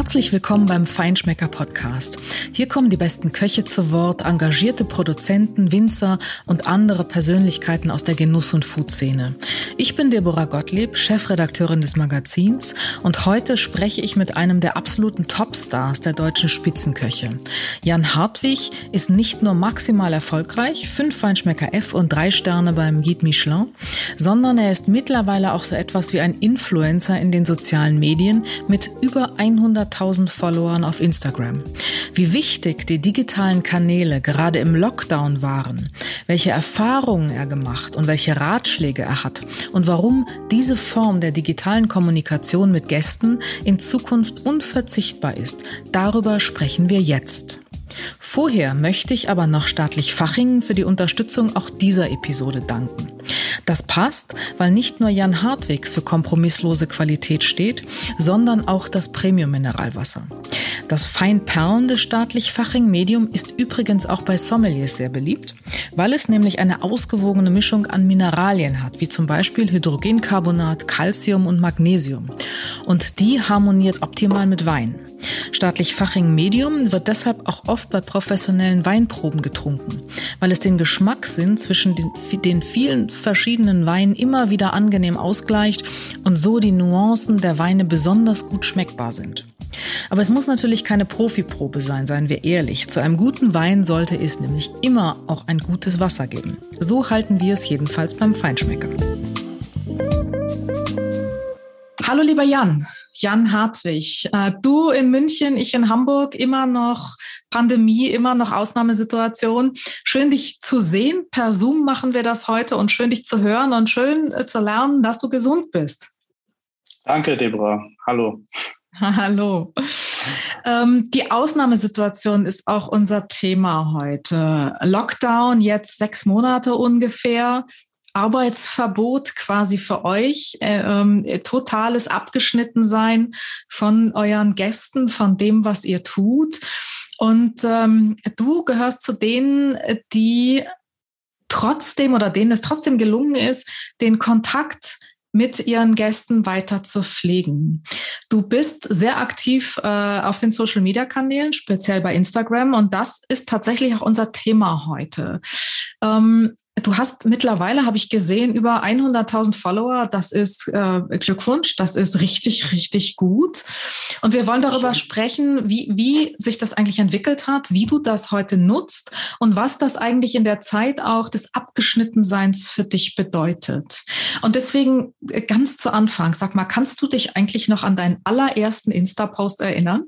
Herzlich willkommen beim Feinschmecker Podcast. Hier kommen die besten Köche zu Wort, engagierte Produzenten, Winzer und andere Persönlichkeiten aus der Genuss- und Food-Szene. Ich bin Deborah Gottlieb, Chefredakteurin des Magazins und heute spreche ich mit einem der absoluten Topstars der deutschen Spitzenköche. Jan Hartwig ist nicht nur maximal erfolgreich, fünf Feinschmecker F und drei Sterne beim Guide Michelin, sondern er ist mittlerweile auch so etwas wie ein Influencer in den sozialen Medien mit über 100.000 Followern auf Instagram. Wie wichtig die digitalen Kanäle gerade im Lockdown waren, welche Erfahrungen er gemacht und welche Ratschläge er hat und warum diese Form der digitalen Kommunikation mit Gästen in Zukunft unverzichtbar ist, darüber sprechen wir jetzt. Vorher möchte ich aber noch staatlich Fachingen für die Unterstützung auch dieser Episode danken. Das passt, weil nicht nur Jan Hartwig für kompromisslose Qualität steht, sondern auch das Premium-Mineralwasser. Das fein perlende staatlich Faching Medium ist übrigens auch bei Sommeliers sehr beliebt, weil es nämlich eine ausgewogene Mischung an Mineralien hat, wie zum Beispiel Hydrogencarbonat, Calcium und Magnesium. Und die harmoniert optimal mit Wein. Staatlich Faching Medium wird deshalb auch oft bei professionellen Weinproben getrunken, weil es den Geschmackssinn zwischen den, den vielen verschiedenen Weinen immer wieder angenehm ausgleicht und so die Nuancen der Weine besonders gut schmeckbar sind. Aber es muss natürlich keine Profiprobe sein, seien wir ehrlich. Zu einem guten Wein sollte es nämlich immer auch ein gutes Wasser geben. So halten wir es jedenfalls beim Feinschmecker. Hallo lieber Jan. Jan Hartwig. Äh, du in München, ich in Hamburg, immer noch Pandemie, immer noch Ausnahmesituation. Schön dich zu sehen. Per Zoom machen wir das heute und schön dich zu hören und schön äh, zu lernen, dass du gesund bist. Danke, Deborah. Hallo. Hallo. Ähm, die Ausnahmesituation ist auch unser Thema heute. Lockdown, jetzt sechs Monate ungefähr. Arbeitsverbot quasi für euch, äh, äh, totales Abgeschnittensein von euren Gästen, von dem, was ihr tut. Und ähm, du gehörst zu denen, die trotzdem oder denen es trotzdem gelungen ist, den Kontakt mit ihren Gästen weiter zu pflegen. Du bist sehr aktiv äh, auf den Social-Media-Kanälen, speziell bei Instagram, und das ist tatsächlich auch unser Thema heute. Ähm, Du hast mittlerweile, habe ich gesehen, über 100.000 Follower. Das ist äh, Glückwunsch, das ist richtig, richtig gut. Und wir wollen darüber sprechen, wie, wie sich das eigentlich entwickelt hat, wie du das heute nutzt und was das eigentlich in der Zeit auch des Abgeschnittenseins für dich bedeutet. Und deswegen äh, ganz zu Anfang, sag mal, kannst du dich eigentlich noch an deinen allerersten Insta-Post erinnern?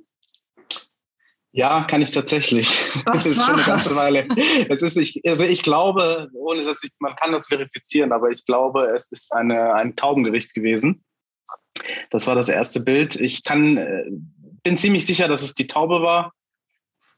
Ja, kann ich tatsächlich. Was das ist schon eine ganze Weile. Es ist, ich, also ich glaube, ohne dass ich, man kann das verifizieren, aber ich glaube, es ist eine, ein Taubengericht gewesen. Das war das erste Bild. Ich kann, äh, bin ziemlich sicher, dass es die Taube war.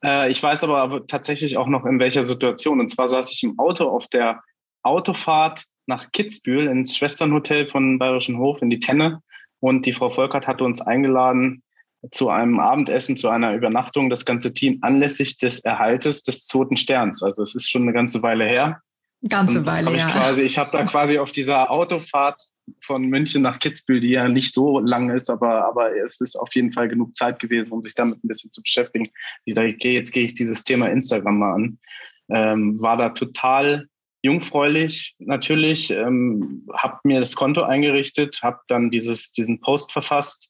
Äh, ich weiß aber tatsächlich auch noch in welcher Situation. Und zwar saß ich im Auto auf der Autofahrt nach Kitzbühel ins Schwesternhotel von Bayerischen Hof in die Tenne. Und die Frau Volkert hatte uns eingeladen, zu einem Abendessen, zu einer Übernachtung, das ganze Team anlässlich des Erhaltes des zweiten Sterns. Also es ist schon eine ganze Weile her. Ganze Weile, hab ich ja. Quasi, ich habe da quasi auf dieser Autofahrt von München nach Kitzbühel, die ja nicht so lang ist, aber, aber es ist auf jeden Fall genug Zeit gewesen, um sich damit ein bisschen zu beschäftigen. Ich dachte, okay, jetzt gehe ich dieses Thema Instagram mal an. Ähm, war da total jungfräulich natürlich, ähm, habe mir das Konto eingerichtet, habe dann dieses, diesen Post verfasst,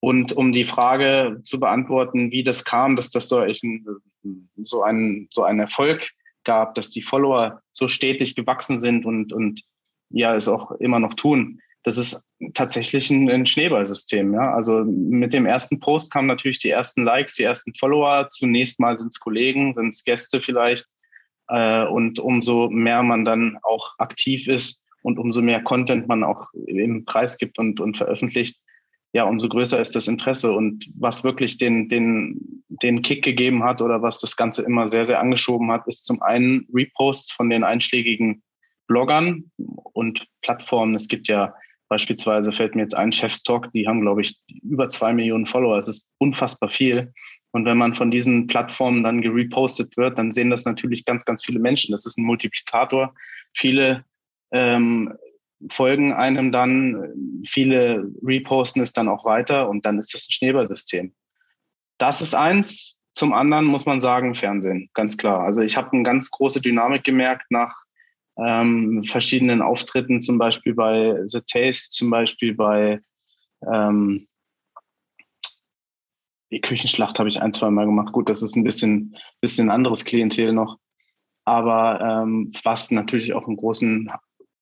und um die Frage zu beantworten, wie das kam, dass das so ein, so ein, so ein Erfolg gab, dass die Follower so stetig gewachsen sind und, und ja, es auch immer noch tun. Das ist tatsächlich ein, ein Schneeballsystem. Ja? Also mit dem ersten Post kamen natürlich die ersten Likes, die ersten Follower. Zunächst mal sind es Kollegen, sind es Gäste vielleicht. Äh, und umso mehr man dann auch aktiv ist und umso mehr Content man auch im Preis gibt und, und veröffentlicht, ja, umso größer ist das Interesse. Und was wirklich den, den, den Kick gegeben hat oder was das Ganze immer sehr, sehr angeschoben hat, ist zum einen Reposts von den einschlägigen Bloggern und Plattformen. Es gibt ja beispielsweise, fällt mir jetzt ein, Chefstock, die haben, glaube ich, über zwei Millionen Follower. Es ist unfassbar viel. Und wenn man von diesen Plattformen dann gerepostet wird, dann sehen das natürlich ganz, ganz viele Menschen. Das ist ein Multiplikator. Viele ähm, folgen einem dann, viele reposten es dann auch weiter und dann ist das ein Schneeballsystem. Das ist eins. Zum anderen muss man sagen, Fernsehen, ganz klar. Also ich habe eine ganz große Dynamik gemerkt nach ähm, verschiedenen Auftritten, zum Beispiel bei The Taste, zum Beispiel bei ähm, die Küchenschlacht habe ich ein, zwei Mal gemacht. Gut, das ist ein bisschen, bisschen anderes Klientel noch. Aber ähm, was natürlich auch einen großen,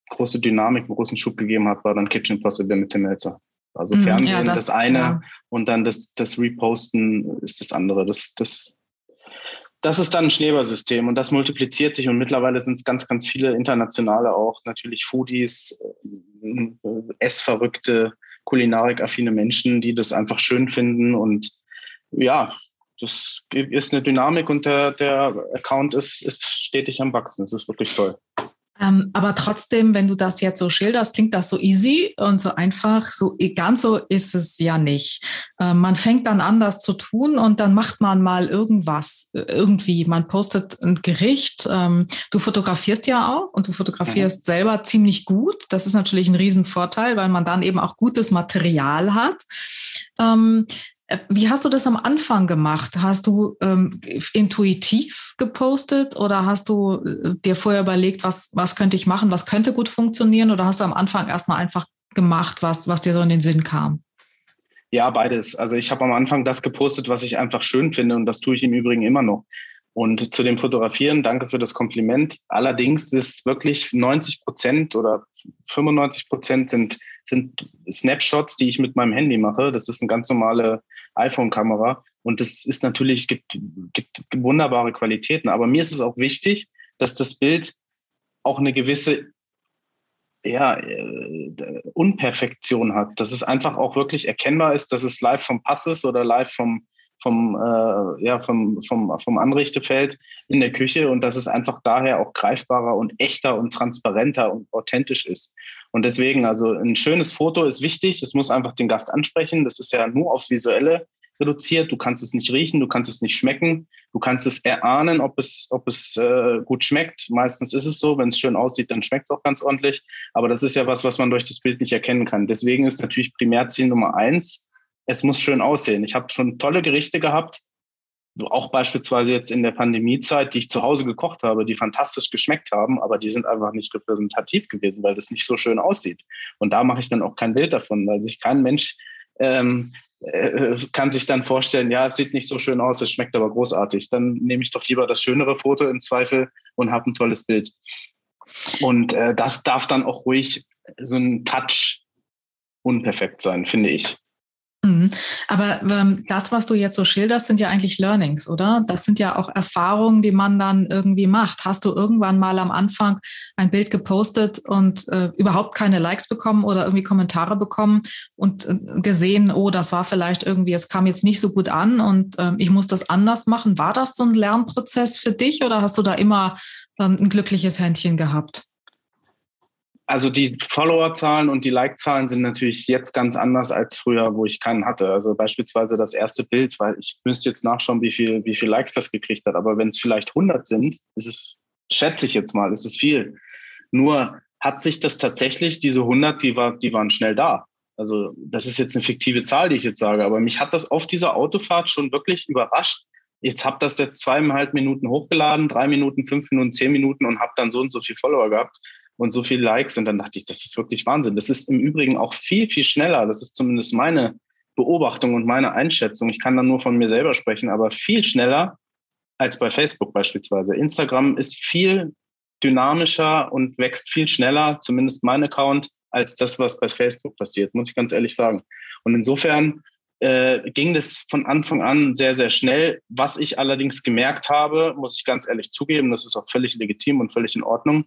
große Dynamik, einen großen Schub gegeben hat, war dann Kitchen Possible mit Tim Melzer. Also mhm, Fernsehen ja, das, das, eine ja. und dann das, das Reposten ist das andere. Das, das, das ist dann ein Schneeballsystem und das multipliziert sich und mittlerweile sind es ganz, ganz viele internationale auch, natürlich Foodies, äh, essverrückte, kulinarikaffine Menschen, die das einfach schön finden und ja, das ist eine Dynamik und der, der Account ist, ist stetig am Wachsen. Das ist wirklich toll. Ähm, aber trotzdem, wenn du das jetzt so schilderst, klingt das so easy und so einfach. So ganz so ist es ja nicht. Ähm, man fängt dann an, das zu tun und dann macht man mal irgendwas äh, irgendwie. Man postet ein Gericht. Ähm, du fotografierst ja auch und du fotografierst mhm. selber ziemlich gut. Das ist natürlich ein Riesenvorteil, weil man dann eben auch gutes Material hat. Ähm, äh, wie hast du das am Anfang gemacht? Hast du ähm, intuitiv gepostet oder hast du äh, dir vorher überlegt, was, was könnte ich machen, was könnte gut funktionieren oder hast du am Anfang erstmal einfach gemacht, was, was dir so in den Sinn kam? Ja, beides. Also ich habe am Anfang das gepostet, was ich einfach schön finde und das tue ich im Übrigen immer noch. Und zu dem Fotografieren, danke für das Kompliment. Allerdings ist wirklich 90 Prozent oder 95 Prozent sind, sind Snapshots, die ich mit meinem Handy mache. Das ist eine ganz normale iPhone-Kamera. Und das ist natürlich, gibt, gibt wunderbare Qualitäten. Aber mir ist es auch wichtig, dass das Bild auch eine gewisse ja, äh, Unperfektion hat. Dass es einfach auch wirklich erkennbar ist, dass es live vom Pass ist oder live vom, vom, äh, ja, vom, vom, vom Anrichtefeld in der Küche und dass es einfach daher auch greifbarer und echter und transparenter und authentisch ist. Und deswegen, also ein schönes Foto ist wichtig, es muss einfach den Gast ansprechen. Das ist ja nur aufs Visuelle reduziert. Du kannst es nicht riechen, du kannst es nicht schmecken, du kannst es erahnen, ob es, ob es äh, gut schmeckt. Meistens ist es so, wenn es schön aussieht, dann schmeckt es auch ganz ordentlich. Aber das ist ja was, was man durch das Bild nicht erkennen kann. Deswegen ist natürlich Primärziel Nummer eins, es muss schön aussehen. Ich habe schon tolle Gerichte gehabt, auch beispielsweise jetzt in der Pandemiezeit, die ich zu Hause gekocht habe, die fantastisch geschmeckt haben, aber die sind einfach nicht repräsentativ gewesen, weil das nicht so schön aussieht. Und da mache ich dann auch kein Bild davon, weil sich kein Mensch ähm, äh, kann sich dann vorstellen, ja, es sieht nicht so schön aus, es schmeckt aber großartig. Dann nehme ich doch lieber das schönere Foto im Zweifel und habe ein tolles Bild. Und äh, das darf dann auch ruhig so ein Touch unperfekt sein, finde ich. Mhm. Aber ähm, das, was du jetzt so schilderst, sind ja eigentlich Learnings, oder? Das sind ja auch Erfahrungen, die man dann irgendwie macht. Hast du irgendwann mal am Anfang ein Bild gepostet und äh, überhaupt keine Likes bekommen oder irgendwie Kommentare bekommen und äh, gesehen, oh, das war vielleicht irgendwie, es kam jetzt nicht so gut an und äh, ich muss das anders machen. War das so ein Lernprozess für dich oder hast du da immer ähm, ein glückliches Händchen gehabt? Also die Followerzahlen und die Like-Zahlen sind natürlich jetzt ganz anders als früher, wo ich keinen hatte. Also beispielsweise das erste Bild, weil ich müsste jetzt nachschauen, wie viel, wie viel Likes das gekriegt hat. Aber wenn es vielleicht 100 sind, ist es, schätze ich jetzt mal, ist es viel. Nur hat sich das tatsächlich, diese 100, die, war, die waren schnell da. Also das ist jetzt eine fiktive Zahl, die ich jetzt sage, aber mich hat das auf dieser Autofahrt schon wirklich überrascht. Jetzt habe das jetzt zweieinhalb Minuten hochgeladen, drei Minuten, fünf Minuten, zehn Minuten und habe dann so und so viel Follower gehabt und so viele Likes. Und dann dachte ich, das ist wirklich Wahnsinn. Das ist im Übrigen auch viel, viel schneller. Das ist zumindest meine Beobachtung und meine Einschätzung. Ich kann dann nur von mir selber sprechen, aber viel schneller als bei Facebook beispielsweise. Instagram ist viel dynamischer und wächst viel schneller, zumindest mein Account, als das, was bei Facebook passiert, muss ich ganz ehrlich sagen. Und insofern äh, ging das von Anfang an sehr, sehr schnell. Was ich allerdings gemerkt habe, muss ich ganz ehrlich zugeben, das ist auch völlig legitim und völlig in Ordnung,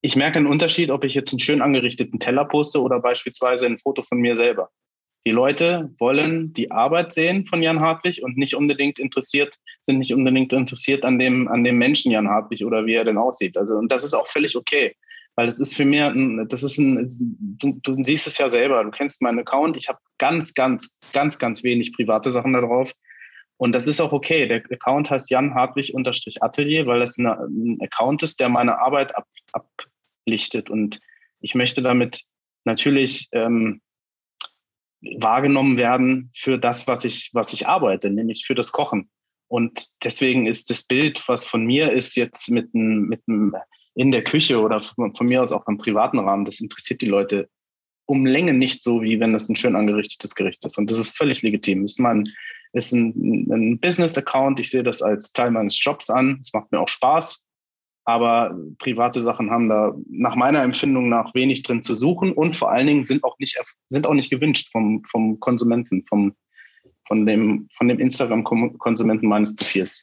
ich merke einen Unterschied, ob ich jetzt einen schön angerichteten Teller poste oder beispielsweise ein Foto von mir selber. Die Leute wollen die Arbeit sehen von Jan Hartwig und nicht unbedingt interessiert, sind nicht unbedingt interessiert an dem, an dem Menschen Jan Hartwig oder wie er denn aussieht. Also, und das ist auch völlig okay. Weil es ist für mich, das ist ein, du, du siehst es ja selber, du kennst meinen Account, ich habe ganz, ganz, ganz, ganz wenig private Sachen da drauf. Und das ist auch okay. Der Account heißt Jan Hartwig Atelier, weil das ein Account ist, der meine Arbeit ab, ablichtet. Und ich möchte damit natürlich ähm, wahrgenommen werden für das, was ich, was ich arbeite, nämlich für das Kochen. Und deswegen ist das Bild, was von mir ist, jetzt mit einem, mit einem in der Küche oder von, von mir aus auch im privaten Rahmen, das interessiert die Leute um Länge nicht so, wie wenn das ein schön angerichtetes Gericht ist. Und das ist völlig legitim. Das ist, mein, ist ein, ein Business-Account. Ich sehe das als Teil meines Jobs an. Es macht mir auch Spaß. Aber private Sachen haben da nach meiner Empfindung nach wenig drin zu suchen und vor allen Dingen sind auch nicht, sind auch nicht gewünscht vom, vom Konsumenten, vom, von dem, von dem Instagram-Konsumenten meines Profils.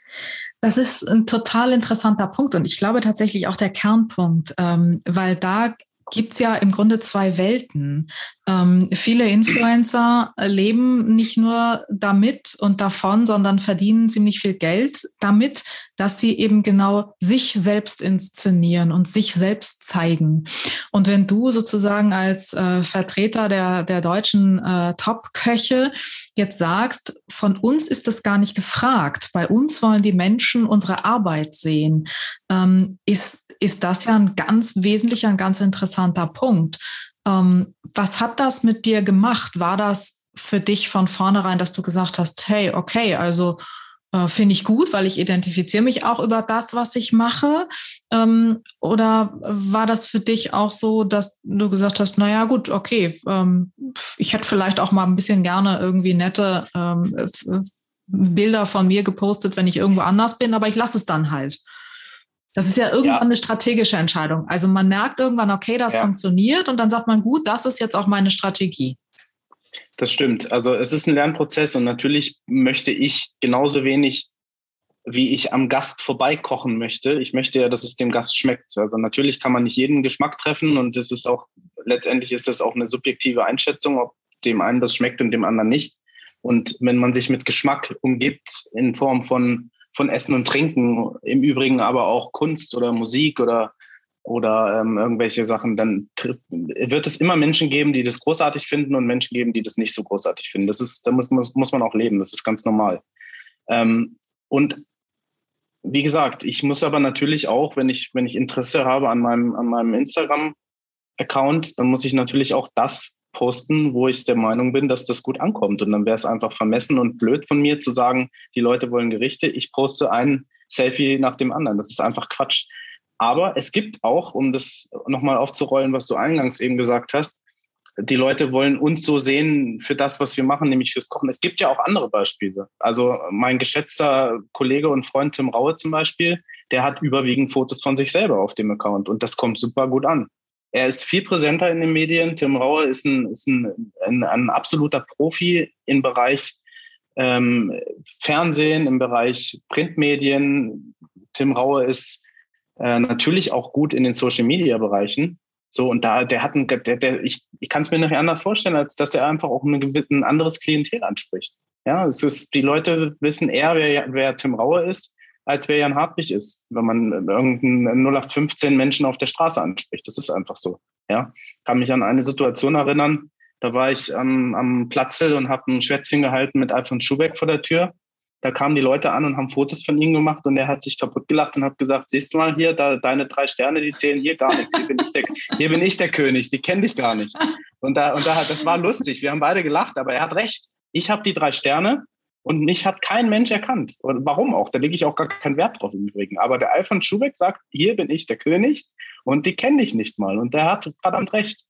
Das ist ein total interessanter Punkt und ich glaube tatsächlich auch der Kernpunkt, ähm, weil da gibt es ja im Grunde zwei Welten. Ähm, viele Influencer leben nicht nur damit und davon, sondern verdienen ziemlich viel Geld damit, dass sie eben genau sich selbst inszenieren und sich selbst zeigen. Und wenn du sozusagen als äh, Vertreter der, der deutschen äh, Top-Köche jetzt sagst, von uns ist das gar nicht gefragt, bei uns wollen die Menschen unsere Arbeit sehen, ähm, ist ist das ja ein ganz wesentlicher, ein ganz interessanter Punkt. Ähm, was hat das mit dir gemacht? War das für dich von vornherein, dass du gesagt hast, hey, okay, also äh, finde ich gut, weil ich identifiziere mich auch über das, was ich mache? Ähm, oder war das für dich auch so, dass du gesagt hast, naja gut, okay, ähm, ich hätte vielleicht auch mal ein bisschen gerne irgendwie nette ähm, Bilder von mir gepostet, wenn ich irgendwo anders bin, aber ich lasse es dann halt. Das ist ja irgendwann ja. eine strategische Entscheidung. Also man merkt irgendwann, okay, das ja. funktioniert und dann sagt man, gut, das ist jetzt auch meine Strategie. Das stimmt. Also es ist ein Lernprozess und natürlich möchte ich genauso wenig, wie ich am Gast vorbeikochen möchte. Ich möchte ja, dass es dem Gast schmeckt. Also natürlich kann man nicht jeden Geschmack treffen und es ist auch, letztendlich ist das auch eine subjektive Einschätzung, ob dem einen das schmeckt und dem anderen nicht. Und wenn man sich mit Geschmack umgibt in Form von von Essen und Trinken, im Übrigen aber auch Kunst oder Musik oder, oder ähm, irgendwelche Sachen, dann wird es immer Menschen geben, die das großartig finden und Menschen geben, die das nicht so großartig finden. Das ist, da muss, muss, muss man auch leben, das ist ganz normal. Ähm, und wie gesagt, ich muss aber natürlich auch, wenn ich, wenn ich Interesse habe an meinem, an meinem Instagram-Account, dann muss ich natürlich auch das posten, wo ich der Meinung bin, dass das gut ankommt. Und dann wäre es einfach vermessen und blöd von mir zu sagen, die Leute wollen Gerichte, ich poste ein Selfie nach dem anderen. Das ist einfach Quatsch. Aber es gibt auch, um das nochmal aufzurollen, was du eingangs eben gesagt hast, die Leute wollen uns so sehen für das, was wir machen, nämlich fürs Kochen. Es gibt ja auch andere Beispiele. Also mein geschätzter Kollege und Freund Tim Raue zum Beispiel, der hat überwiegend Fotos von sich selber auf dem Account und das kommt super gut an. Er ist viel präsenter in den Medien. Tim Rauer ist ein, ist ein, ein, ein absoluter Profi im Bereich ähm, Fernsehen, im Bereich Printmedien. Tim Rauer ist äh, natürlich auch gut in den Social Media Bereichen. So, und da, der hat ein, der, der, ich, ich kann es mir nicht anders vorstellen, als dass er einfach auch ein, ein anderes Klientel anspricht. Ja, es ist, die Leute wissen eher, wer, wer Tim Rauer ist, als wer Jan Hartwig ist, wenn man irgendeinen 0815 Menschen auf der Straße anspricht. Das ist einfach so. Ja, kann mich an eine Situation erinnern. Da war ich am, am Platzel und habe ein Schwätzchen gehalten mit Alfons Schubeck vor der Tür. Da kamen die Leute an und haben Fotos von ihm gemacht und er hat sich kaputt gelacht und hat gesagt, siehst du mal hier, da, deine drei Sterne, die zählen hier gar nichts. Hier bin ich der, hier bin ich der König, die kenne dich gar nicht. Und, da, und da, das war lustig. Wir haben beide gelacht, aber er hat recht. Ich habe die drei Sterne und mich hat kein Mensch erkannt. Und warum auch? Da lege ich auch gar keinen Wert drauf im Übrigen. Aber der Alfons Schubeck sagt, hier bin ich der König und die kenne ich nicht mal. Und der hat verdammt recht.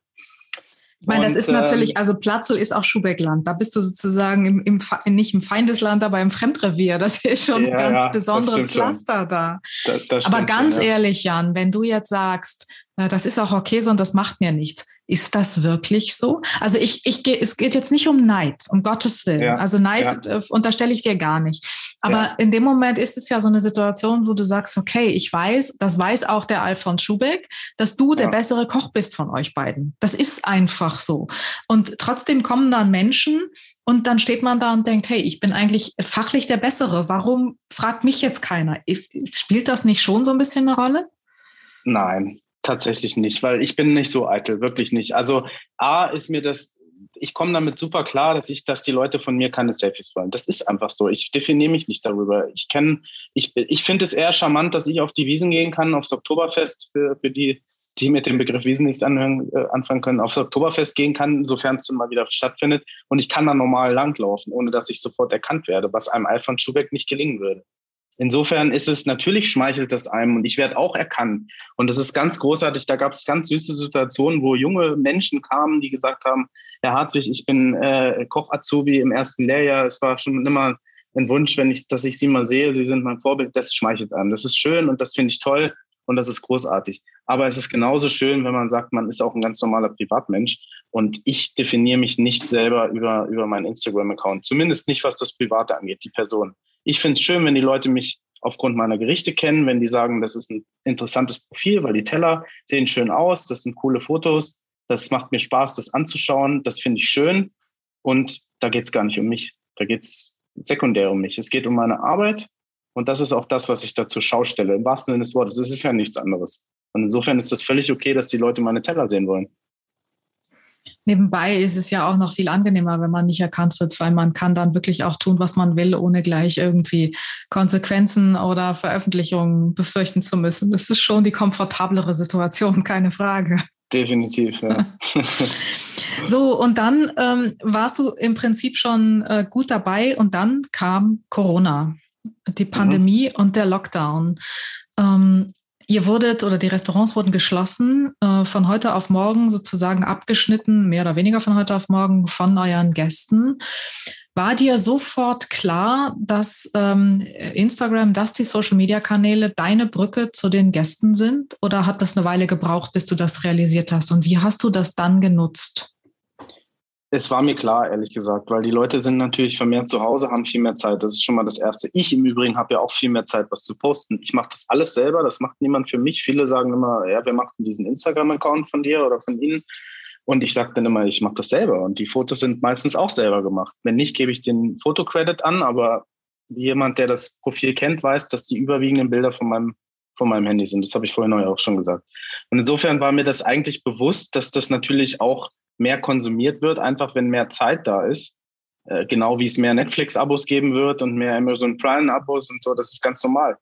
Ich meine, das ist natürlich, ähm, also Platzl ist auch Schubeckland. Da bist du sozusagen im, im, nicht im Feindesland, aber im Fremdrevier. Das ist schon ja, ein ganz ja, besonderes Pflaster schon. da. Das, das aber ganz schon, ja. ehrlich, Jan, wenn du jetzt sagst, das ist auch okay so und das macht mir nichts. Ist das wirklich so? Also ich, ich gehe, es geht jetzt nicht um Neid, um Gottes Willen. Ja, also Neid ja. äh, unterstelle ich dir gar nicht. Aber ja. in dem Moment ist es ja so eine Situation, wo du sagst, okay, ich weiß, das weiß auch der Alfons Schubeck, dass du der bessere Koch bist von euch beiden. Das ist einfach so. Und trotzdem kommen dann Menschen und dann steht man da und denkt, hey, ich bin eigentlich fachlich der Bessere. Warum fragt mich jetzt keiner? Spielt das nicht schon so ein bisschen eine Rolle? Nein, Tatsächlich nicht, weil ich bin nicht so eitel, wirklich nicht. Also A ist mir das, ich komme damit super klar, dass ich, dass die Leute von mir keine Selfies wollen. Das ist einfach so. Ich definiere mich nicht darüber. Ich kenne, ich, ich finde es eher charmant, dass ich auf die Wiesen gehen kann, aufs Oktoberfest für, für die die mit dem Begriff Wiesen nichts anhören, äh, anfangen können, aufs Oktoberfest gehen kann, sofern es mal wieder stattfindet. Und ich kann da normal langlaufen, ohne dass ich sofort erkannt werde, was einem Alfred Schubeck nicht gelingen würde. Insofern ist es natürlich schmeichelt das einem und ich werde auch erkannt. Und das ist ganz großartig. Da gab es ganz süße Situationen, wo junge Menschen kamen, die gesagt haben, Herr Hartwig, ich bin äh, Koch-Azubi im ersten Lehrjahr. Es war schon immer ein Wunsch, wenn ich, dass ich Sie mal sehe. Sie sind mein Vorbild. Das schmeichelt einem. Das ist schön und das finde ich toll und das ist großartig. Aber es ist genauso schön, wenn man sagt, man ist auch ein ganz normaler Privatmensch und ich definiere mich nicht selber über, über meinen Instagram-Account. Zumindest nicht, was das Private angeht, die Person. Ich finde es schön, wenn die Leute mich aufgrund meiner Gerichte kennen, wenn die sagen, das ist ein interessantes Profil, weil die Teller sehen schön aus, das sind coole Fotos, das macht mir Spaß, das anzuschauen, das finde ich schön. Und da geht es gar nicht um mich. Da geht es sekundär um mich. Es geht um meine Arbeit und das ist auch das, was ich dazu schaustelle, im wahrsten Sinne des Wortes. Es ist ja nichts anderes. Und insofern ist das völlig okay, dass die Leute meine Teller sehen wollen. Nebenbei ist es ja auch noch viel angenehmer, wenn man nicht erkannt wird, weil man kann dann wirklich auch tun, was man will, ohne gleich irgendwie Konsequenzen oder Veröffentlichungen befürchten zu müssen. Das ist schon die komfortablere Situation, keine Frage. Definitiv, ja. so, und dann ähm, warst du im Prinzip schon äh, gut dabei und dann kam Corona, die Pandemie mhm. und der Lockdown. Ähm, Ihr wurdet oder die Restaurants wurden geschlossen, äh, von heute auf morgen sozusagen abgeschnitten, mehr oder weniger von heute auf morgen von euren Gästen. War dir sofort klar, dass ähm, Instagram, dass die Social-Media-Kanäle deine Brücke zu den Gästen sind? Oder hat das eine Weile gebraucht, bis du das realisiert hast? Und wie hast du das dann genutzt? Es war mir klar, ehrlich gesagt, weil die Leute sind natürlich vermehrt zu Hause, haben viel mehr Zeit. Das ist schon mal das Erste. Ich im Übrigen habe ja auch viel mehr Zeit, was zu posten. Ich mache das alles selber, das macht niemand für mich. Viele sagen immer, ja, wer macht denn diesen Instagram-Account von dir oder von Ihnen? Und ich sage dann immer, ich mache das selber. Und die Fotos sind meistens auch selber gemacht. Wenn nicht, gebe ich den Fotocredit an, aber jemand, der das Profil kennt, weiß, dass die überwiegenden Bilder von meinem von meinem Handy sind. Das habe ich vorhin auch schon gesagt. Und insofern war mir das eigentlich bewusst, dass das natürlich auch mehr konsumiert wird, einfach wenn mehr Zeit da ist. Äh, genau wie es mehr Netflix-Abos geben wird und mehr Amazon Prime-Abos und so, das ist ganz normal.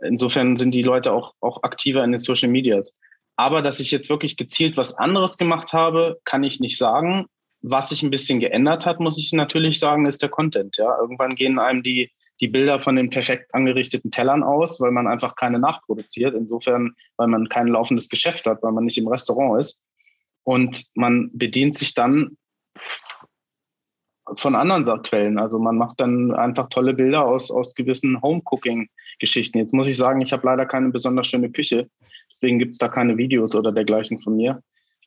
Insofern sind die Leute auch, auch aktiver in den Social Medias. Aber dass ich jetzt wirklich gezielt was anderes gemacht habe, kann ich nicht sagen. Was sich ein bisschen geändert hat, muss ich natürlich sagen, ist der Content. Ja, irgendwann gehen einem die, die Bilder von den perfekt angerichteten Tellern aus, weil man einfach keine nachproduziert. Insofern, weil man kein laufendes Geschäft hat, weil man nicht im Restaurant ist. Und man bedient sich dann von anderen Quellen. Also man macht dann einfach tolle Bilder aus, aus gewissen Home-Cooking-Geschichten. Jetzt muss ich sagen, ich habe leider keine besonders schöne Küche. Deswegen gibt es da keine Videos oder dergleichen von mir.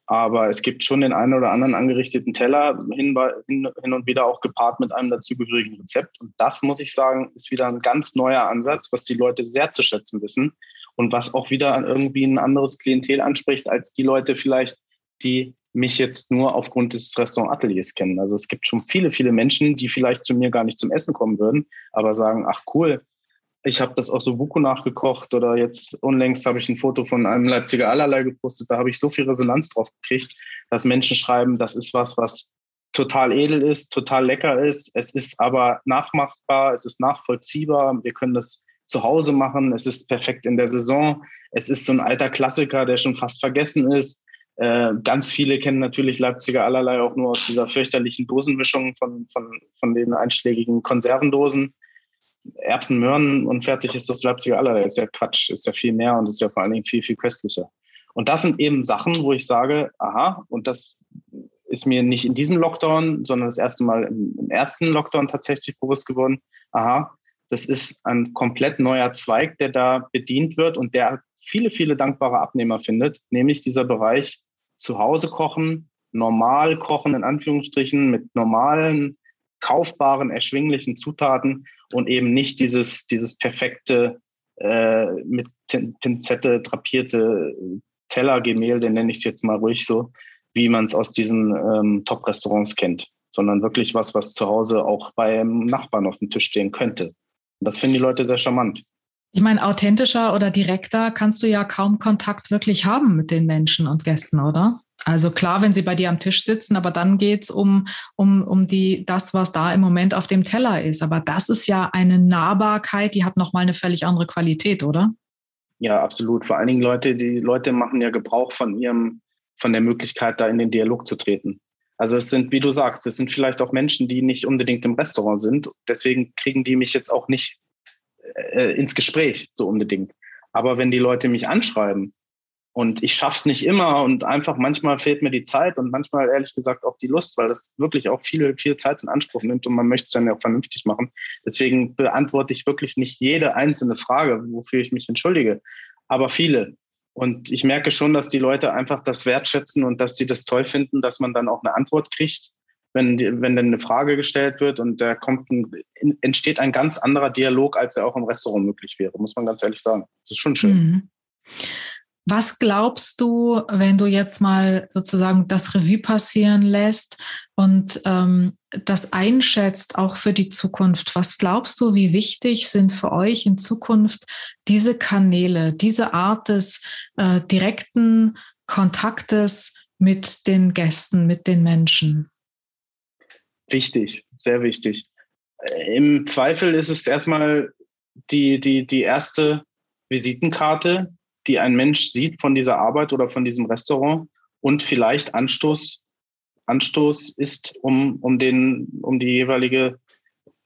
Aber es gibt schon den einen oder anderen angerichteten Teller, hin, hin, hin und wieder auch gepaart mit einem dazugehörigen Rezept. Und das, muss ich sagen, ist wieder ein ganz neuer Ansatz, was die Leute sehr zu schätzen wissen und was auch wieder irgendwie ein anderes Klientel anspricht, als die Leute vielleicht, die mich jetzt nur aufgrund des Restaurant-Ateliers kennen. Also es gibt schon viele, viele Menschen, die vielleicht zu mir gar nicht zum Essen kommen würden, aber sagen, ach cool, ich habe das aus Sobuku nachgekocht oder jetzt unlängst habe ich ein Foto von einem Leipziger Allerlei gepostet. Da habe ich so viel Resonanz drauf gekriegt, dass Menschen schreiben, das ist was, was total edel ist, total lecker ist. Es ist aber nachmachbar, es ist nachvollziehbar. Wir können das zu Hause machen. Es ist perfekt in der Saison. Es ist so ein alter Klassiker, der schon fast vergessen ist. Äh, ganz viele kennen natürlich Leipziger allerlei auch nur aus dieser fürchterlichen Dosenmischung von, von, von den einschlägigen Konservendosen. Erbsen, Möhren und fertig ist das Leipziger allerlei. Ist ja Quatsch, ist ja viel mehr und ist ja vor allen Dingen viel, viel köstlicher. Und das sind eben Sachen, wo ich sage, aha, und das ist mir nicht in diesem Lockdown, sondern das erste Mal im, im ersten Lockdown tatsächlich bewusst geworden, aha, das ist ein komplett neuer Zweig, der da bedient wird und der viele, viele dankbare Abnehmer findet, nämlich dieser Bereich zu Hause kochen, normal kochen in Anführungsstrichen mit normalen, kaufbaren, erschwinglichen Zutaten und eben nicht dieses, dieses perfekte, äh, mit Pinzette drapierte Tellergemälde, nenne ich es jetzt mal ruhig so, wie man es aus diesen ähm, Top-Restaurants kennt, sondern wirklich was, was zu Hause auch beim Nachbarn auf dem Tisch stehen könnte. Und das finden die Leute sehr charmant. Ich meine, authentischer oder direkter kannst du ja kaum Kontakt wirklich haben mit den Menschen und Gästen, oder? Also klar, wenn sie bei dir am Tisch sitzen, aber dann geht's um, um, um die, das, was da im Moment auf dem Teller ist. Aber das ist ja eine Nahbarkeit, die hat nochmal eine völlig andere Qualität, oder? Ja, absolut. Vor allen Dingen Leute, die Leute machen ja Gebrauch von ihrem, von der Möglichkeit, da in den Dialog zu treten. Also es sind, wie du sagst, es sind vielleicht auch Menschen, die nicht unbedingt im Restaurant sind. Deswegen kriegen die mich jetzt auch nicht äh, ins Gespräch so unbedingt. Aber wenn die Leute mich anschreiben und ich schaff's nicht immer und einfach manchmal fehlt mir die Zeit und manchmal ehrlich gesagt auch die Lust, weil das wirklich auch viel, viel Zeit in Anspruch nimmt und man möchte es dann ja auch vernünftig machen. Deswegen beantworte ich wirklich nicht jede einzelne Frage, wofür ich mich entschuldige, aber viele. Und ich merke schon, dass die Leute einfach das wertschätzen und dass sie das toll finden, dass man dann auch eine Antwort kriegt, wenn, wenn dann eine Frage gestellt wird und da kommt ein, entsteht ein ganz anderer Dialog, als er auch im Restaurant möglich wäre, muss man ganz ehrlich sagen. Das ist schon schön. Mhm. Was glaubst du, wenn du jetzt mal sozusagen das Revue passieren lässt und ähm, das einschätzt auch für die Zukunft? Was glaubst du, wie wichtig sind für euch in Zukunft diese Kanäle, diese Art des äh, direkten Kontaktes mit den Gästen, mit den Menschen? Wichtig, sehr wichtig. Im Zweifel ist es erstmal die, die, die erste Visitenkarte, die ein Mensch sieht von dieser Arbeit oder von diesem Restaurant und vielleicht Anstoß, Anstoß ist, um, um, den, um die jeweilige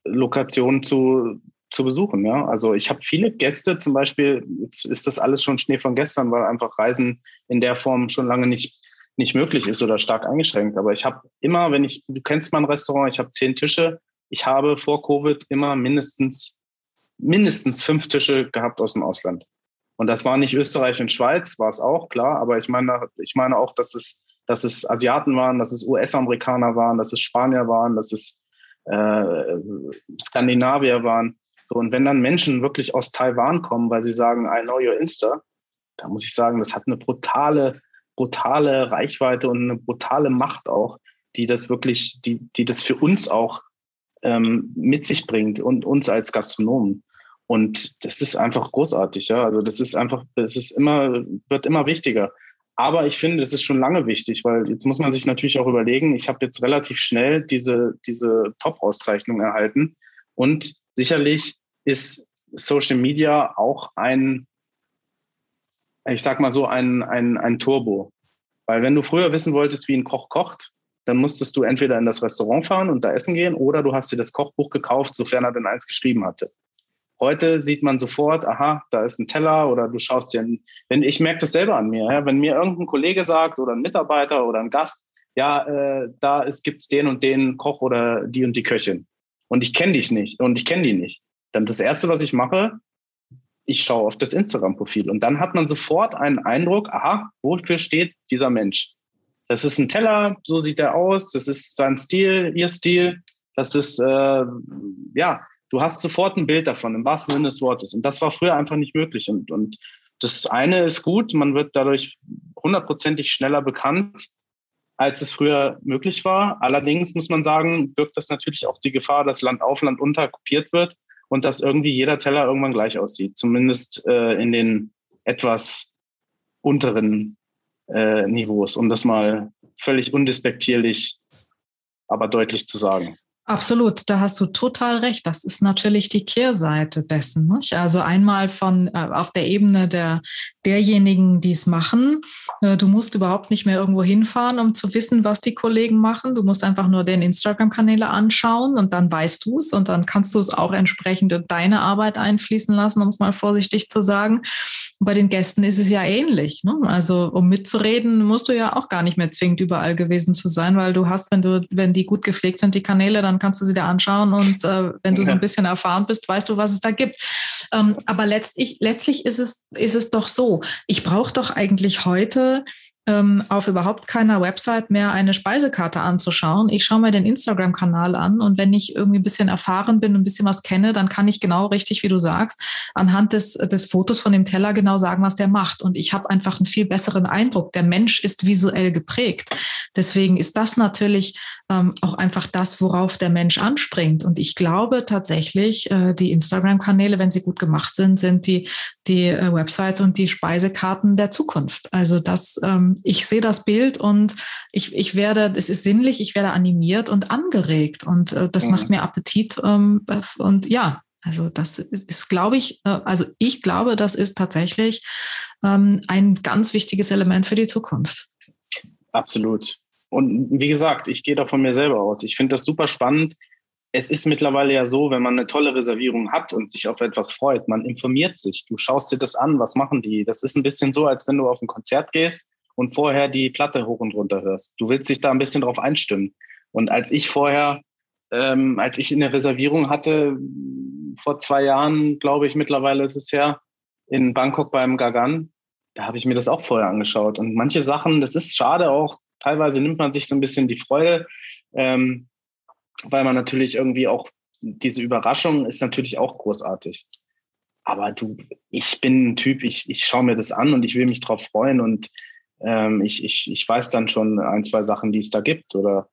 Lokation zu, zu besuchen. Ja? Also ich habe viele Gäste, zum Beispiel, jetzt ist das alles schon Schnee von gestern, weil einfach Reisen in der Form schon lange nicht, nicht möglich ist oder stark eingeschränkt. Aber ich habe immer, wenn ich, du kennst mein Restaurant, ich habe zehn Tische. Ich habe vor Covid immer mindestens, mindestens fünf Tische gehabt aus dem Ausland. Und das war nicht Österreich und Schweiz, war es auch, klar, aber ich meine, ich meine auch, dass es, dass es Asiaten waren, dass es US-Amerikaner waren, dass es Spanier waren, dass es äh, Skandinavier waren. So, und wenn dann Menschen wirklich aus Taiwan kommen, weil sie sagen, I know your Insta, da muss ich sagen, das hat eine brutale, brutale Reichweite und eine brutale Macht auch, die das wirklich, die, die das für uns auch ähm, mit sich bringt und uns als Gastronomen. Und das ist einfach großartig, ja. Also das ist einfach, es ist immer, wird immer wichtiger. Aber ich finde, es ist schon lange wichtig, weil jetzt muss man sich natürlich auch überlegen, ich habe jetzt relativ schnell diese, diese Top-Auszeichnung erhalten. Und sicherlich ist Social Media auch ein, ich sag mal so, ein, ein, ein Turbo. Weil wenn du früher wissen wolltest, wie ein Koch kocht, dann musstest du entweder in das Restaurant fahren und da essen gehen oder du hast dir das Kochbuch gekauft, sofern er denn eins geschrieben hatte. Heute sieht man sofort, aha, da ist ein Teller oder du schaust dir, wenn ich merke das selber an mir, ja, wenn mir irgendein Kollege sagt oder ein Mitarbeiter oder ein Gast, ja, äh, da gibt es den und den Koch oder die und die Köchin und ich kenne dich nicht und ich kenne die nicht, dann das erste, was ich mache, ich schaue auf das Instagram-Profil und dann hat man sofort einen Eindruck, aha, wofür steht dieser Mensch? Das ist ein Teller, so sieht er aus, das ist sein Stil, ihr Stil, das ist, äh, ja, du hast sofort ein Bild davon, im wahrsten Sinne des Wortes. Und das war früher einfach nicht möglich. Und, und das eine ist gut, man wird dadurch hundertprozentig schneller bekannt, als es früher möglich war. Allerdings muss man sagen, birgt das natürlich auch die Gefahr, dass Land auf, Land unter kopiert wird und dass irgendwie jeder Teller irgendwann gleich aussieht. Zumindest äh, in den etwas unteren äh, Niveaus, um das mal völlig undespektierlich, aber deutlich zu sagen. Absolut, da hast du total recht. Das ist natürlich die Kehrseite dessen. Nicht? Also einmal von äh, auf der Ebene der derjenigen, die es machen. Äh, du musst überhaupt nicht mehr irgendwo hinfahren, um zu wissen, was die Kollegen machen. Du musst einfach nur den Instagram-Kanäle anschauen und dann weißt du es und dann kannst du es auch entsprechend in deine Arbeit einfließen lassen, um es mal vorsichtig zu sagen. Bei den Gästen ist es ja ähnlich. Ne? Also um mitzureden, musst du ja auch gar nicht mehr zwingend überall gewesen zu sein, weil du hast, wenn du, wenn die gut gepflegt sind, die Kanäle, dann kannst du sie dir anschauen und äh, wenn du so ein bisschen erfahren bist, weißt du, was es da gibt. Ähm, aber letztlich, letztlich ist es, ist es doch so. Ich brauche doch eigentlich heute ähm, auf überhaupt keiner Website mehr eine Speisekarte anzuschauen. Ich schaue mir den Instagram-Kanal an und wenn ich irgendwie ein bisschen erfahren bin und ein bisschen was kenne, dann kann ich genau richtig, wie du sagst, anhand des, des Fotos von dem Teller genau sagen, was der macht. Und ich habe einfach einen viel besseren Eindruck. Der Mensch ist visuell geprägt. Deswegen ist das natürlich ähm, auch einfach das, worauf der Mensch anspringt. Und ich glaube tatsächlich, äh, die Instagram-Kanäle, wenn sie gut gemacht sind, sind die, die äh, Websites und die Speisekarten der Zukunft. Also das ähm, ich sehe das Bild und ich, ich werde, es ist sinnlich, ich werde animiert und angeregt und äh, das mhm. macht mir Appetit ähm, und ja, Also das ist, glaube ich, äh, also ich glaube, das ist tatsächlich ähm, ein ganz wichtiges Element für die Zukunft. Absolut. Und wie gesagt, ich gehe da von mir selber aus. Ich finde das super spannend. Es ist mittlerweile ja so, wenn man eine tolle Reservierung hat und sich auf etwas freut, man informiert sich. Du schaust dir das an, was machen die? Das ist ein bisschen so, als wenn du auf ein Konzert gehst und vorher die Platte hoch und runter hörst. Du willst dich da ein bisschen drauf einstimmen. Und als ich vorher, ähm, als ich eine Reservierung hatte, vor zwei Jahren, glaube ich, mittlerweile ist es her, in Bangkok beim Gagan, da habe ich mir das auch vorher angeschaut. Und manche Sachen, das ist schade auch, teilweise nimmt man sich so ein bisschen die Freude, ähm, weil man natürlich irgendwie auch, diese Überraschung ist natürlich auch großartig. Aber du, ich bin ein Typ, ich, ich schaue mir das an und ich will mich drauf freuen und ähm, ich, ich, ich weiß dann schon ein, zwei Sachen, die es da gibt. Oder,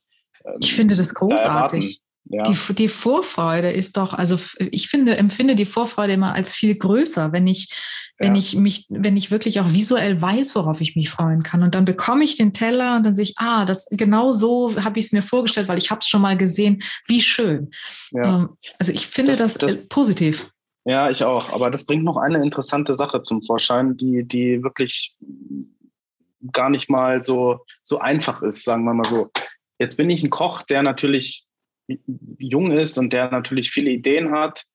ähm, ich finde das großartig. Ja. Die, die Vorfreude ist doch, also ich finde, empfinde die Vorfreude immer als viel größer, wenn ich, wenn ja. ich mich, wenn ich wirklich auch visuell weiß, worauf ich mich freuen kann. Und dann bekomme ich den Teller und dann sehe ich, ah, das genau so habe ich es mir vorgestellt, weil ich habe es schon mal gesehen. Wie schön. Ja. Ähm, also ich finde das, das, das positiv. Ja, ich auch. Aber das bringt noch eine interessante Sache zum Vorschein, die, die wirklich gar nicht mal so, so einfach ist, sagen wir mal so. Jetzt bin ich ein Koch, der natürlich jung ist und der natürlich viele Ideen hat.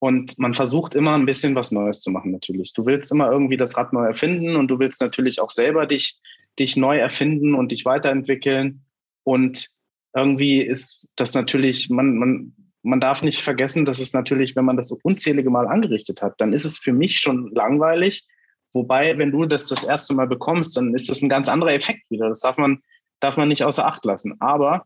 Und man versucht immer ein bisschen was Neues zu machen, natürlich. Du willst immer irgendwie das Rad neu erfinden und du willst natürlich auch selber dich, dich neu erfinden und dich weiterentwickeln. Und irgendwie ist das natürlich, man, man, man darf nicht vergessen, dass es natürlich, wenn man das so unzählige Mal angerichtet hat, dann ist es für mich schon langweilig. Wobei, wenn du das das erste Mal bekommst, dann ist das ein ganz anderer Effekt wieder. Das darf man, darf man nicht außer Acht lassen. Aber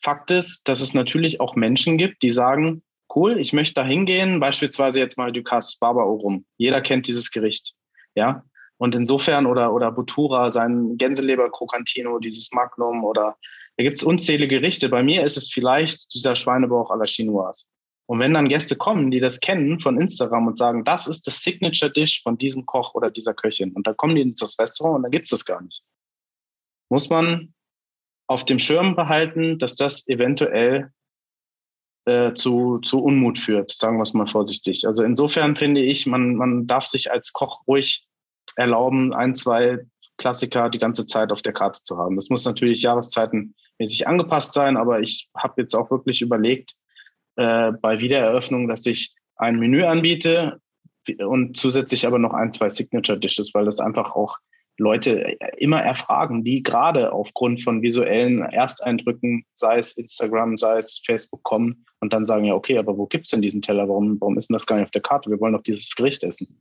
Fakt ist, dass es natürlich auch Menschen gibt, die sagen, cool, ich möchte da hingehen, beispielsweise jetzt mal Ducasse Barber Orum. Jeder kennt dieses Gericht. Ja. Und insofern, oder, oder Butura, sein Gänseleber Crocantino, dieses Magnum, oder da gibt es unzählige Gerichte. Bei mir ist es vielleicht dieser Schweinebauch à la Chinoise. Und wenn dann Gäste kommen, die das kennen von Instagram und sagen, das ist das Signature Dish von diesem Koch oder dieser Köchin, und dann kommen die ins Restaurant und dann gibt es das gar nicht. Muss man auf dem Schirm behalten, dass das eventuell äh, zu, zu Unmut führt, sagen wir es mal vorsichtig. Also insofern finde ich, man, man darf sich als Koch ruhig erlauben, ein, zwei Klassiker die ganze Zeit auf der Karte zu haben. Das muss natürlich jahreszeitenmäßig angepasst sein, aber ich habe jetzt auch wirklich überlegt, äh, bei Wiedereröffnung, dass ich ein Menü anbiete und zusätzlich aber noch ein, zwei Signature Dishes, weil das einfach auch Leute immer erfragen, die gerade aufgrund von visuellen Ersteindrücken, sei es Instagram, sei es Facebook, kommen und dann sagen, ja, okay, aber wo gibt es denn diesen Teller? Warum, warum ist denn das gar nicht auf der Karte? Wir wollen doch dieses Gericht essen.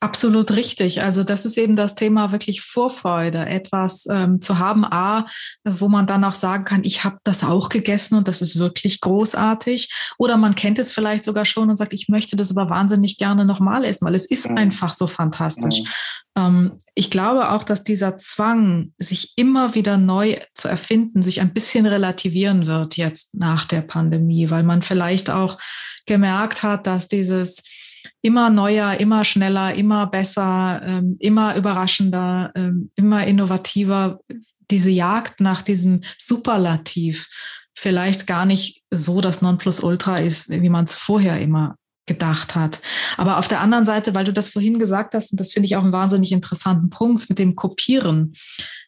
Absolut richtig. Also das ist eben das Thema wirklich Vorfreude, etwas ähm, zu haben, a, wo man dann auch sagen kann, ich habe das auch gegessen und das ist wirklich großartig. Oder man kennt es vielleicht sogar schon und sagt, ich möchte das aber wahnsinnig gerne nochmal essen, weil es ist mhm. einfach so fantastisch. Mhm. Ähm, ich glaube auch, dass dieser Zwang, sich immer wieder neu zu erfinden, sich ein bisschen relativieren wird jetzt nach der Pandemie, weil man vielleicht auch gemerkt hat, dass dieses immer neuer, immer schneller, immer besser, ähm, immer überraschender, ähm, immer innovativer. Diese Jagd nach diesem Superlativ vielleicht gar nicht so das Nonplusultra ist, wie man es vorher immer gedacht hat. Aber auf der anderen Seite, weil du das vorhin gesagt hast, und das finde ich auch einen wahnsinnig interessanten Punkt mit dem Kopieren,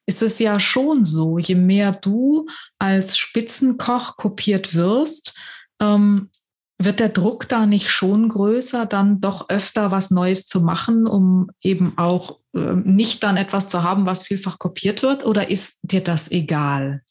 ist es ja schon so, je mehr du als Spitzenkoch kopiert wirst, ähm, wird der Druck da nicht schon größer, dann doch öfter was Neues zu machen, um eben auch äh, nicht dann etwas zu haben, was vielfach kopiert wird? Oder ist dir das egal?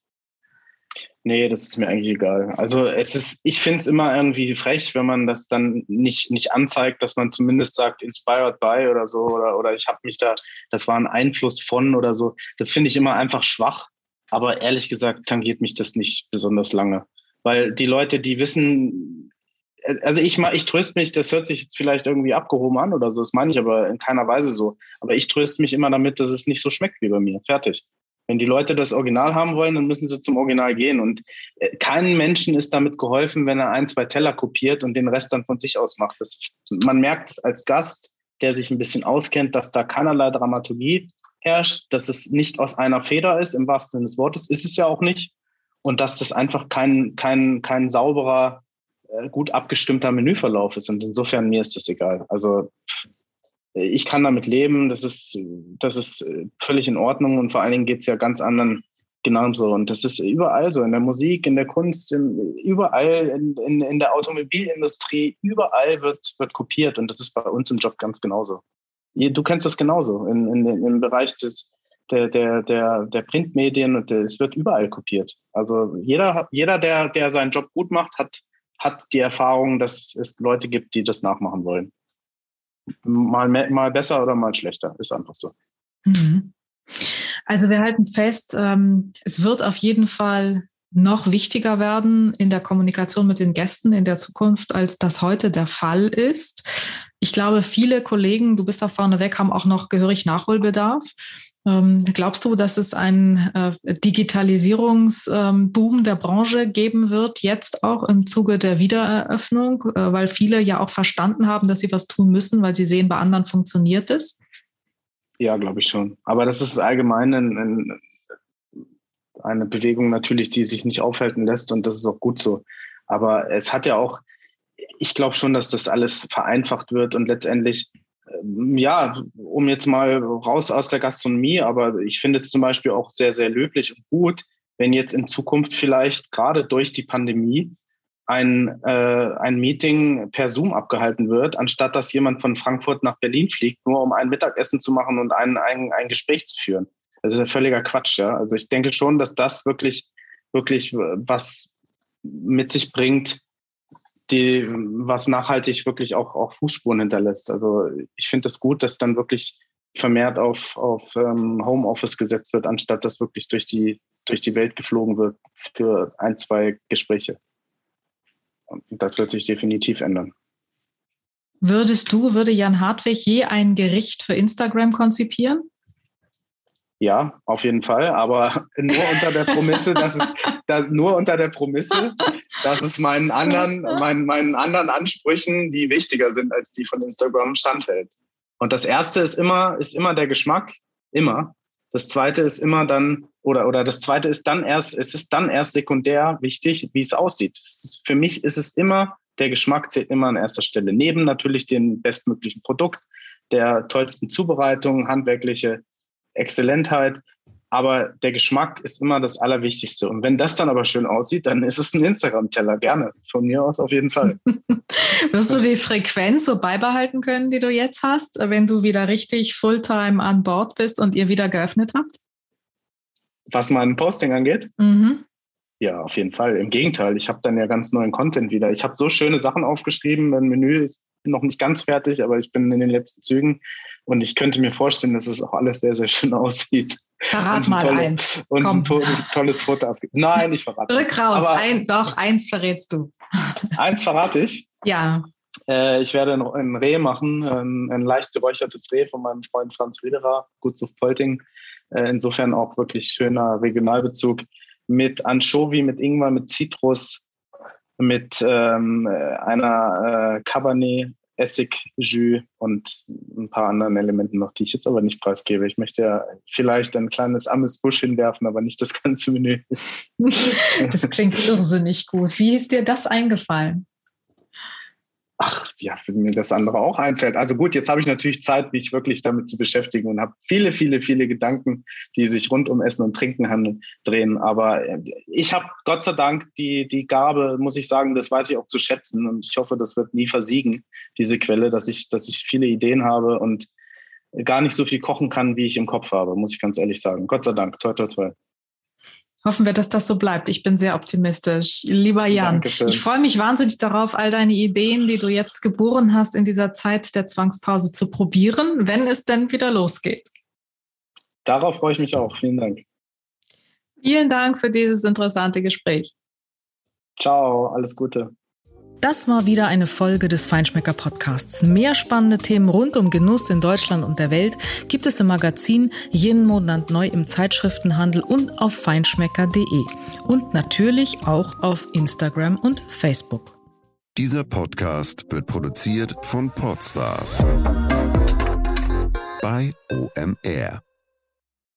Nee, das ist mir eigentlich egal. Also es ist, ich finde es immer irgendwie frech, wenn man das dann nicht, nicht anzeigt, dass man zumindest sagt, inspired by oder so, oder, oder ich habe mich da, das war ein Einfluss von oder so. Das finde ich immer einfach schwach. Aber ehrlich gesagt tangiert mich das nicht besonders lange. Weil die Leute, die wissen, also ich, ich tröste mich, das hört sich jetzt vielleicht irgendwie abgehoben an oder so, das meine ich aber in keiner Weise so. Aber ich tröste mich immer damit, dass es nicht so schmeckt wie bei mir. Fertig. Wenn die Leute das Original haben wollen, dann müssen sie zum Original gehen. Und äh, keinem Menschen ist damit geholfen, wenn er ein, zwei Teller kopiert und den Rest dann von sich aus macht. Das, man merkt es als Gast, der sich ein bisschen auskennt, dass da keinerlei Dramaturgie herrscht, dass es nicht aus einer Feder ist, im wahrsten Sinne des Wortes, ist es ja auch nicht. Und dass das einfach kein, kein, kein sauberer gut abgestimmter Menüverlauf ist. Und insofern mir ist das egal. Also ich kann damit leben, das ist, das ist völlig in Ordnung und vor allen Dingen geht es ja ganz anderen genauso. Und das ist überall so, in der Musik, in der Kunst, in, überall in, in, in der Automobilindustrie, überall wird, wird kopiert und das ist bei uns im Job ganz genauso. Du kennst das genauso in, in, im Bereich des, der, der, der, der Printmedien und es wird überall kopiert. Also jeder, jeder der, der seinen Job gut macht, hat, hat die Erfahrung, dass es Leute gibt, die das nachmachen wollen. Mal, mal besser oder mal schlechter, ist einfach so. Mhm. Also wir halten fest, ähm, es wird auf jeden Fall noch wichtiger werden in der Kommunikation mit den Gästen in der Zukunft, als das heute der Fall ist. Ich glaube, viele Kollegen, du bist da vorneweg, haben auch noch gehörig Nachholbedarf. Ähm, glaubst du, dass es einen äh, Digitalisierungsboom ähm, der Branche geben wird, jetzt auch im Zuge der Wiedereröffnung, äh, weil viele ja auch verstanden haben, dass sie was tun müssen, weil sie sehen, bei anderen funktioniert es? Ja, glaube ich schon. Aber das ist allgemein ein, ein, eine Bewegung natürlich, die sich nicht aufhalten lässt und das ist auch gut so. Aber es hat ja auch, ich glaube schon, dass das alles vereinfacht wird und letztendlich, ja, um jetzt mal raus aus der Gastronomie, aber ich finde es zum Beispiel auch sehr, sehr löblich und gut, wenn jetzt in Zukunft vielleicht gerade durch die Pandemie ein, äh, ein Meeting per Zoom abgehalten wird, anstatt dass jemand von Frankfurt nach Berlin fliegt, nur um ein Mittagessen zu machen und ein, ein, ein Gespräch zu führen. Das ist ja völliger Quatsch, ja. Also ich denke schon, dass das wirklich, wirklich was mit sich bringt, die, was nachhaltig wirklich auch, auch Fußspuren hinterlässt. Also ich finde es das gut, dass dann wirklich vermehrt auf, auf ähm, Homeoffice gesetzt wird, anstatt dass wirklich durch die, durch die Welt geflogen wird für ein, zwei Gespräche. Und das wird sich definitiv ändern. Würdest du, würde Jan Hartwig je ein Gericht für Instagram konzipieren? Ja, auf jeden Fall, aber nur unter der Prämisse, dass es dass, nur unter der Prämisse, dass es meinen anderen, meinen, meinen anderen Ansprüchen, die wichtiger sind als die von Instagram, standhält. Und das erste ist immer, ist immer der Geschmack, immer. Das zweite ist immer dann, oder, oder das zweite ist dann erst, es ist dann erst sekundär wichtig, wie es aussieht. Für mich ist es immer, der Geschmack zählt immer an erster Stelle. Neben natürlich dem bestmöglichen Produkt, der tollsten Zubereitung, handwerkliche Exzellentheit, aber der Geschmack ist immer das Allerwichtigste. Und wenn das dann aber schön aussieht, dann ist es ein Instagram-Teller. Gerne. Von mir aus auf jeden Fall. Wirst du die Frequenz so beibehalten können, die du jetzt hast, wenn du wieder richtig Fulltime an Bord bist und ihr wieder geöffnet habt? Was mein Posting angeht? Mhm. Ja, auf jeden Fall. Im Gegenteil, ich habe dann ja ganz neuen Content wieder. Ich habe so schöne Sachen aufgeschrieben. Mein Menü ist noch nicht ganz fertig, aber ich bin in den letzten Zügen. Und ich könnte mir vorstellen, dass es auch alles sehr, sehr schön aussieht. Verrat mal tolle, eins. Und Komm. ein to tolles Foto ab. Nein, ich verrate. Rück raus. Ein, doch, eins verrätst du. Eins verrate ich? Ja. Äh, ich werde ein, ein Reh machen, ein, ein, leicht geräuchertes Reh von meinem Freund Franz Riederer, gut zu Polting. Äh, insofern auch wirklich schöner Regionalbezug mit Anchovy, mit Ingwer, mit Zitrus, mit ähm, einer äh, Cabernet Essig, Jus und ein paar anderen Elementen noch, die ich jetzt aber nicht preisgebe. Ich möchte ja vielleicht ein kleines Amüsbusch hinwerfen, aber nicht das ganze Menü. Das klingt irrsinnig gut. Wie ist dir das eingefallen? Ach ja, wenn mir das andere auch einfällt. Also gut, jetzt habe ich natürlich Zeit, mich wirklich damit zu beschäftigen und habe viele, viele, viele Gedanken, die sich rund um Essen und Trinken handeln, drehen. Aber äh, ich habe Gott sei Dank die, die Gabe, muss ich sagen, das weiß ich auch zu schätzen und ich hoffe, das wird nie versiegen, diese Quelle, dass ich, dass ich viele Ideen habe und gar nicht so viel kochen kann, wie ich im Kopf habe, muss ich ganz ehrlich sagen. Gott sei Dank, toi, toi, toi. Hoffen wir, dass das so bleibt. Ich bin sehr optimistisch. Lieber Jan, Dankeschön. ich freue mich wahnsinnig darauf, all deine Ideen, die du jetzt geboren hast, in dieser Zeit der Zwangspause zu probieren, wenn es denn wieder losgeht. Darauf freue ich mich auch. Vielen Dank. Vielen Dank für dieses interessante Gespräch. Ciao, alles Gute. Das war wieder eine Folge des Feinschmecker Podcasts. Mehr spannende Themen rund um Genuss in Deutschland und der Welt gibt es im Magazin jeden Monat neu im Zeitschriftenhandel und auf feinschmecker.de und natürlich auch auf Instagram und Facebook. Dieser Podcast wird produziert von Podstars bei OMR.